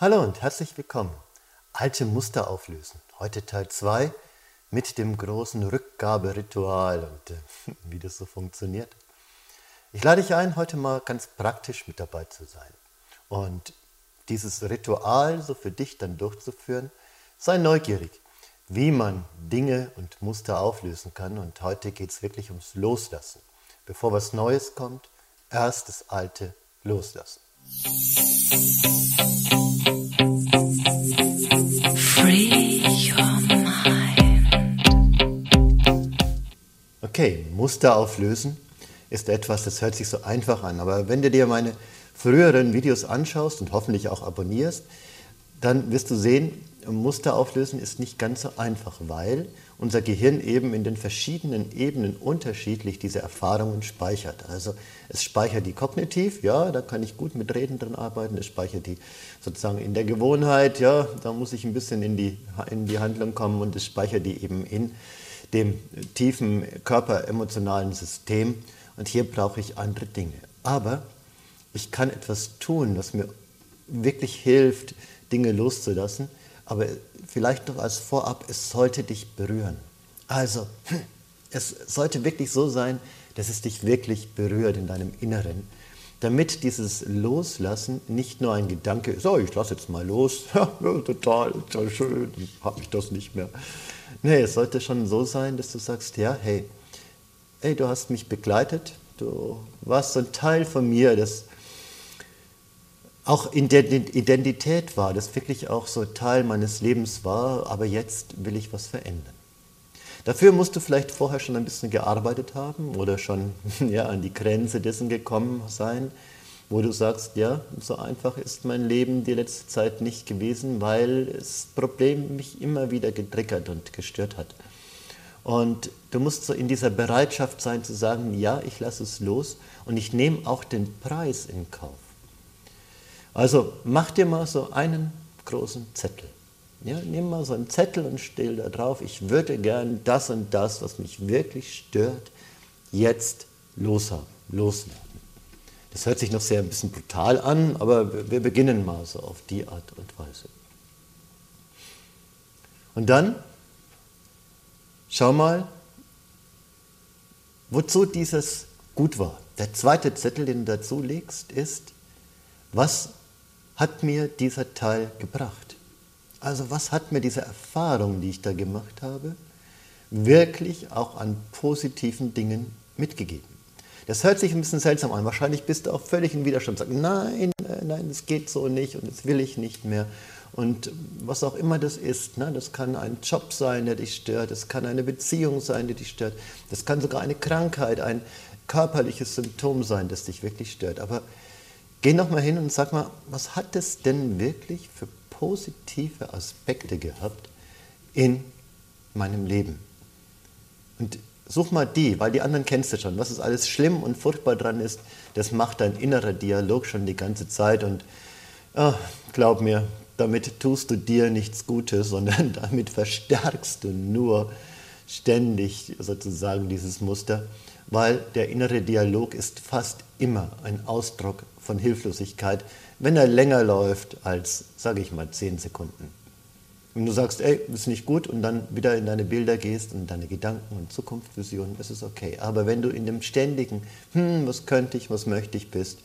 Hallo und herzlich willkommen. Alte Muster auflösen. Heute Teil 2 mit dem großen Rückgaberitual und äh, wie das so funktioniert. Ich lade dich ein, heute mal ganz praktisch mit dabei zu sein und dieses Ritual so für dich dann durchzuführen. Sei neugierig, wie man Dinge und Muster auflösen kann und heute geht es wirklich ums Loslassen. Bevor was Neues kommt, erst das Alte loslassen. Okay, Muster auflösen ist etwas, das hört sich so einfach an. Aber wenn du dir meine früheren Videos anschaust und hoffentlich auch abonnierst, dann wirst du sehen, Muster auflösen ist nicht ganz so einfach, weil unser Gehirn eben in den verschiedenen Ebenen unterschiedlich diese Erfahrungen speichert. Also es speichert die kognitiv, ja, da kann ich gut mit Reden drin arbeiten, es speichert die sozusagen in der Gewohnheit, ja, da muss ich ein bisschen in die, in die Handlung kommen und es speichert die eben in dem tiefen körperemotionalen System und hier brauche ich andere Dinge. Aber ich kann etwas tun, was mir wirklich hilft, Dinge loszulassen, aber vielleicht noch als Vorab, es sollte dich berühren. Also, es sollte wirklich so sein, dass es dich wirklich berührt in deinem Inneren, damit dieses Loslassen nicht nur ein Gedanke ist, oh, ich lasse jetzt mal los, total, total schön, habe ich das nicht mehr. Nee, es sollte schon so sein, dass du sagst, ja, hey, hey, du hast mich begleitet, du warst so ein Teil von mir, das auch in der Identität war, das wirklich auch so Teil meines Lebens war, aber jetzt will ich was verändern. Dafür musst du vielleicht vorher schon ein bisschen gearbeitet haben oder schon ja, an die Grenze dessen gekommen sein, wo du sagst, ja, so einfach ist mein Leben die letzte Zeit nicht gewesen, weil das Problem mich immer wieder getriggert und gestört hat. Und du musst so in dieser Bereitschaft sein zu sagen, ja, ich lasse es los und ich nehme auch den Preis in Kauf. Also mach dir mal so einen großen Zettel. Ja, nimm mal so einen Zettel und stell da drauf, ich würde gern das und das, was mich wirklich stört, jetzt loshaben, loswerden. Das hört sich noch sehr ein bisschen brutal an, aber wir beginnen mal so auf die Art und Weise. Und dann schau mal, wozu dieses gut war. Der zweite Zettel, den du dazu legst, ist, was hat mir dieser Teil gebracht? Also was hat mir diese Erfahrung, die ich da gemacht habe, wirklich auch an positiven Dingen mitgegeben? Das hört sich ein bisschen seltsam an. Wahrscheinlich bist du auch völlig in Widerstand. Sagst, nein, äh, nein, es geht so nicht und das will ich nicht mehr. Und was auch immer das ist, ne, das kann ein Job sein, der dich stört, das kann eine Beziehung sein, die dich stört, das kann sogar eine Krankheit, ein körperliches Symptom sein, das dich wirklich stört. Aber Geh nochmal hin und sag mal, was hat es denn wirklich für positive Aspekte gehabt in meinem Leben? Und such mal die, weil die anderen kennst du schon. Was ist alles schlimm und furchtbar dran ist, das macht dein innerer Dialog schon die ganze Zeit. Und oh, glaub mir, damit tust du dir nichts Gutes, sondern damit verstärkst du nur ständig sozusagen dieses Muster, weil der innere Dialog ist fast immer ein Ausdruck von Hilflosigkeit, wenn er länger läuft als, sage ich mal, zehn Sekunden. Wenn du sagst, ey, ist nicht gut und dann wieder in deine Bilder gehst und deine Gedanken und Zukunftsvisionen, ist es okay. Aber wenn du in dem ständigen, hm, was könnte ich, was möchte ich bist,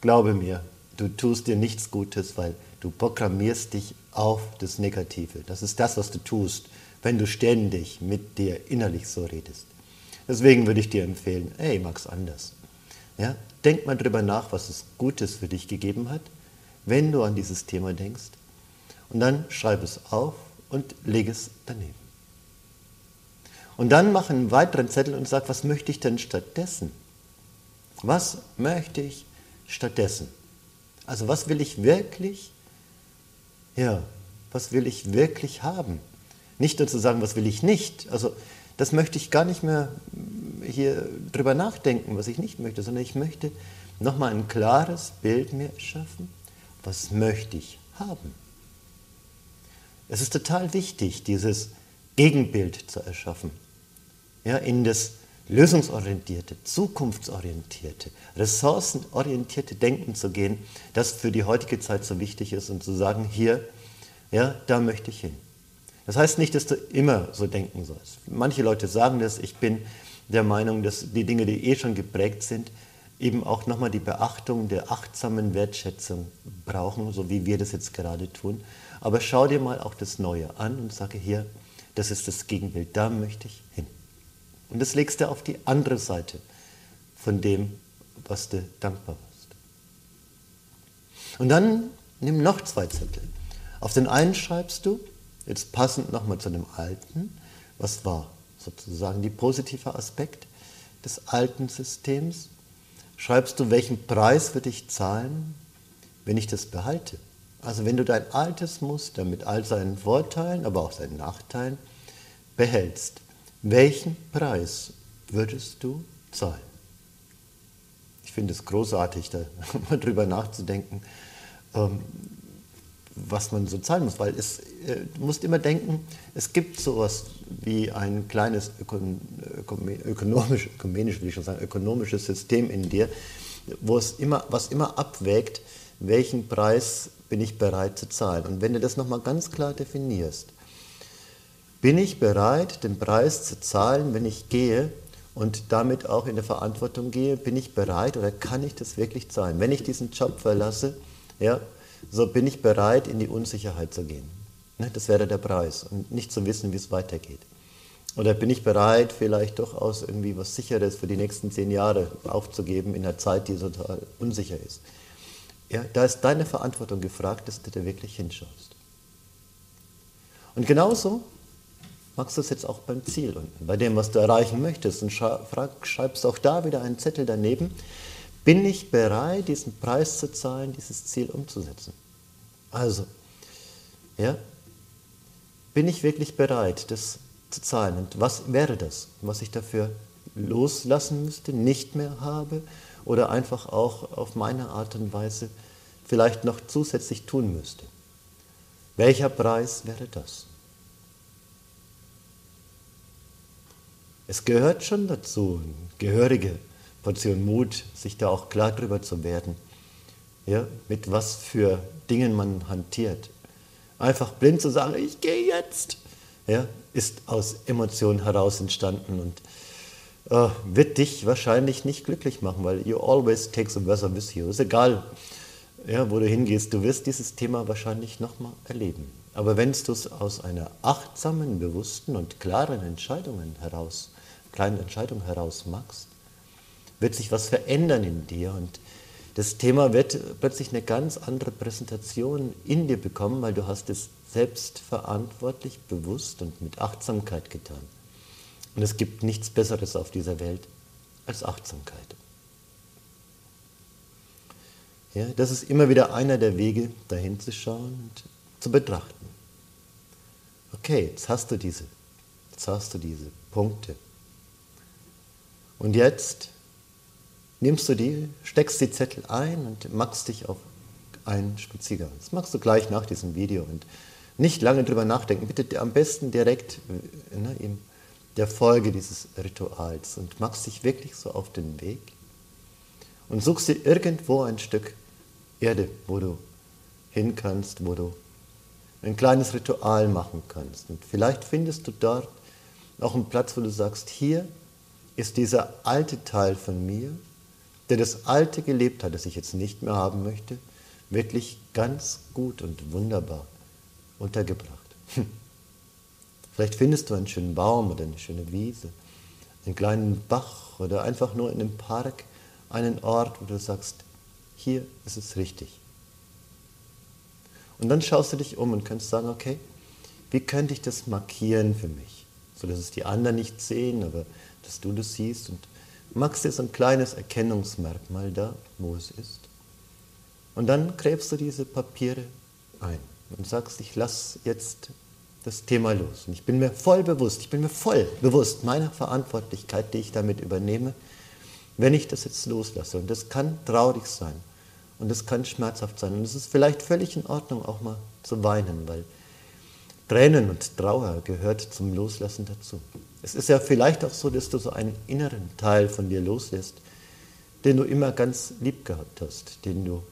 glaube mir, du tust dir nichts Gutes, weil du programmierst dich auf das Negative. Das ist das, was du tust, wenn du ständig mit dir innerlich so redest. Deswegen würde ich dir empfehlen, ey, mach's anders. Ja? Denk mal drüber nach, was es Gutes für dich gegeben hat, wenn du an dieses Thema denkst. Und dann schreib es auf und leg es daneben. Und dann mach einen weiteren Zettel und sag, was möchte ich denn stattdessen? Was möchte ich stattdessen? Also was will ich wirklich, ja, was will ich wirklich haben? Nicht nur zu sagen, was will ich nicht. Also das möchte ich gar nicht mehr hier drüber nachdenken, was ich nicht möchte, sondern ich möchte nochmal ein klares Bild mir schaffen, was möchte ich haben. Es ist total wichtig, dieses Gegenbild zu erschaffen, ja, in das lösungsorientierte, zukunftsorientierte, ressourcenorientierte Denken zu gehen, das für die heutige Zeit so wichtig ist und zu sagen, hier, ja, da möchte ich hin. Das heißt nicht, dass du immer so denken sollst. Manche Leute sagen das, ich bin der Meinung, dass die Dinge, die eh schon geprägt sind, eben auch nochmal die Beachtung der achtsamen Wertschätzung brauchen, so wie wir das jetzt gerade tun. Aber schau dir mal auch das Neue an und sage hier, das ist das Gegenbild, da möchte ich hin. Und das legst du auf die andere Seite von dem, was du dankbar warst. Und dann nimm noch zwei Zettel. Auf den einen schreibst du, jetzt passend nochmal zu dem alten, was war sozusagen die positive Aspekt des alten Systems, schreibst du, welchen Preis würde ich zahlen, wenn ich das behalte. Also wenn du dein altes Muster mit all seinen Vorteilen, aber auch seinen Nachteilen behältst, welchen Preis würdest du zahlen? Ich finde es großartig, da mal drüber nachzudenken, ähm, was man so zahlen muss, weil es, äh, du musst immer denken, es gibt sowas wie ein kleines ökon, ökonomisch, ökumenisch, will ich schon sagen, ökonomisches System in dir, wo es immer, was immer abwägt, welchen Preis bin ich bereit zu zahlen. Und wenn du das nochmal ganz klar definierst, bin ich bereit, den Preis zu zahlen, wenn ich gehe und damit auch in der Verantwortung gehe? Bin ich bereit oder kann ich das wirklich zahlen? Wenn ich diesen Job verlasse, ja, so bin ich bereit, in die Unsicherheit zu gehen. Ne, das wäre der Preis und nicht zu wissen, wie es weitergeht. Oder bin ich bereit, vielleicht durchaus irgendwie was Sicheres für die nächsten zehn Jahre aufzugeben in einer Zeit, die total unsicher ist? Ja, da ist deine Verantwortung gefragt, dass du da wirklich hinschaust. Und genauso machst du es jetzt auch beim Ziel unten, bei dem, was du erreichen möchtest. Und schreibst auch da wieder einen Zettel daneben. Bin ich bereit, diesen Preis zu zahlen, dieses Ziel umzusetzen? Also, ja, bin ich wirklich bereit, das zu zahlen? Und was wäre das, was ich dafür loslassen müsste, nicht mehr habe oder einfach auch auf meine Art und Weise vielleicht noch zusätzlich tun müsste? Welcher Preis wäre das? Es gehört schon dazu, eine gehörige Portion Mut, sich da auch klar drüber zu werden, ja, mit was für Dingen man hantiert. Einfach blind zu sagen, ich gehe jetzt, ja, ist aus Emotionen heraus entstanden und äh, wird dich wahrscheinlich nicht glücklich machen, weil you always take the weather with you. Ist egal, ja, wo du hingehst, du wirst dieses Thema wahrscheinlich nochmal erleben. Aber wenn du es aus einer achtsamen, bewussten und klaren Entscheidungen heraus kleinen Entscheidung heraus machst, wird sich was verändern in dir und das Thema wird plötzlich eine ganz andere Präsentation in dir bekommen, weil du hast es selbstverantwortlich, bewusst und mit Achtsamkeit getan. Und es gibt nichts Besseres auf dieser Welt als Achtsamkeit. Ja, das ist immer wieder einer der Wege, dahin zu schauen und zu betrachten. Okay, jetzt hast du diese, jetzt hast du diese Punkte. Und jetzt nimmst du die, steckst die Zettel ein und machst dich auf einen Spaziergang. Das machst du gleich nach diesem Video und nicht lange drüber nachdenken. Bitte am besten direkt ne, in der Folge dieses Rituals und machst dich wirklich so auf den Weg und suchst dir irgendwo ein Stück Erde, wo du hin kannst, wo du ein kleines Ritual machen kannst. Und vielleicht findest du dort auch einen Platz, wo du sagst, hier ist dieser alte Teil von mir, der das Alte gelebt hat, das ich jetzt nicht mehr haben möchte, wirklich ganz gut und wunderbar untergebracht. Hm. Vielleicht findest du einen schönen Baum oder eine schöne Wiese, einen kleinen Bach oder einfach nur in einem Park einen Ort, wo du sagst, hier ist es richtig. Und dann schaust du dich um und kannst sagen, okay, wie könnte ich das markieren für mich, sodass es die anderen nicht sehen, aber dass du das siehst und machst dir so ein kleines Erkennungsmerkmal da, wo es ist. Und dann gräbst du diese Papiere ein und sagst, ich lasse jetzt das Thema los. Und ich bin mir voll bewusst, ich bin mir voll bewusst meiner Verantwortlichkeit, die ich damit übernehme, wenn ich das jetzt loslasse. Und das kann traurig sein und das kann schmerzhaft sein. Und es ist vielleicht völlig in Ordnung, auch mal zu weinen, weil Tränen und Trauer gehört zum Loslassen dazu. Es ist ja vielleicht auch so, dass du so einen inneren Teil von dir loslässt, den du immer ganz lieb gehabt hast, den du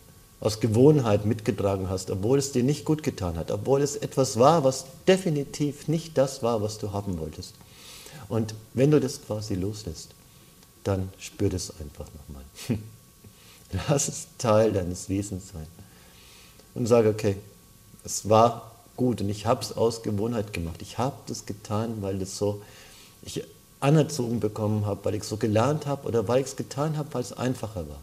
aus Gewohnheit mitgetragen hast, obwohl es dir nicht gut getan hat, obwohl es etwas war, was definitiv nicht das war, was du haben wolltest. Und wenn du das quasi loslässt, dann spür das einfach nochmal. Lass es Teil deines Wesens sein. Und sage, okay, es war gut und ich habe es aus Gewohnheit gemacht. Ich habe das getan, weil das so, ich anerzogen bekommen habe, weil ich so gelernt habe oder weil ich es getan habe, weil es einfacher war.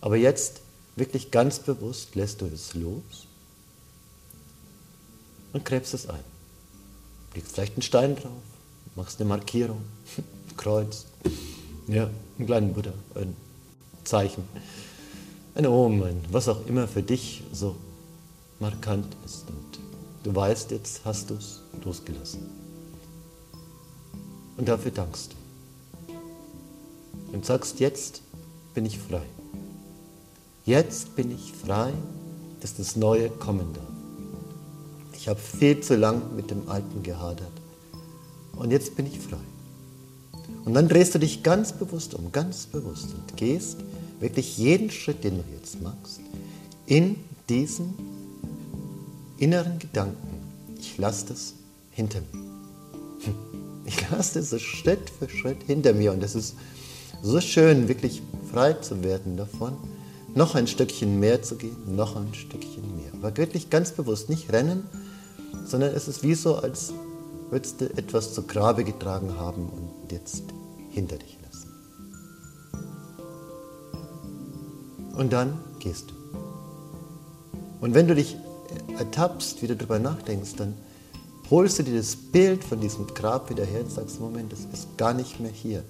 Aber jetzt wirklich ganz bewusst lässt du es los und gräbst es ein. Legst vielleicht einen Stein drauf, machst eine Markierung, ein Kreuz, ja, einen kleinen Buddha, ein Zeichen, ein Omen, was auch immer für dich so markant ist. Und du weißt, jetzt hast du es losgelassen. Und dafür dankst du. Und sagst, jetzt bin ich frei. Jetzt bin ich frei, dass das Neue kommen darf. Ich habe viel zu lang mit dem Alten gehadert. Und jetzt bin ich frei. Und dann drehst du dich ganz bewusst um, ganz bewusst und gehst wirklich jeden Schritt, den du jetzt machst, in diesen inneren Gedanken. Ich lasse das hinter mir. Ich lasse das so Schritt für Schritt hinter mir. Und es ist so schön, wirklich frei zu werden davon noch ein Stückchen mehr zu gehen, noch ein Stückchen mehr. Aber wirklich ganz bewusst nicht rennen, sondern es ist wie so, als würdest du etwas zu Grabe getragen haben und jetzt hinter dich lassen. Und dann gehst du. Und wenn du dich ertappst, wie du darüber nachdenkst, dann holst du dir das Bild von diesem Grab wieder her und sagst, Moment, das ist gar nicht mehr hier.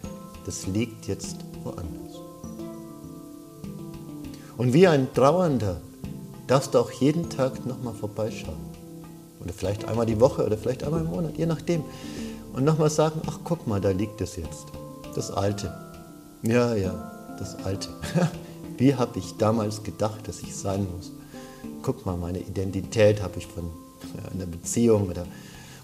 Das liegt jetzt woanders. Und wie ein Trauernder darfst du auch jeden Tag nochmal vorbeischauen. Oder vielleicht einmal die Woche oder vielleicht einmal im Monat, je nachdem. Und nochmal sagen, ach guck mal, da liegt es jetzt. Das Alte. Ja, ja, das Alte. Wie habe ich damals gedacht, dass ich sein muss? Guck mal, meine Identität habe ich von einer Beziehung oder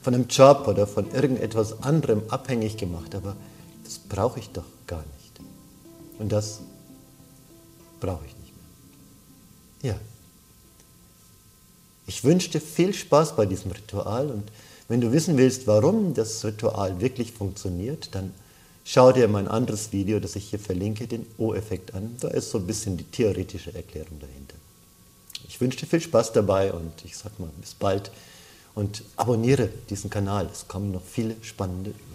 von einem Job oder von irgendetwas anderem abhängig gemacht. Aber das brauche ich doch gar nicht. Und das brauche ich nicht. Ja. Ich wünsche dir viel Spaß bei diesem Ritual und wenn du wissen willst, warum das Ritual wirklich funktioniert, dann schau dir mein anderes Video, das ich hier verlinke, den O-Effekt an. Da ist so ein bisschen die theoretische Erklärung dahinter. Ich wünsche dir viel Spaß dabei und ich sag mal bis bald und abonniere diesen Kanal. Es kommen noch viele spannende Übungen.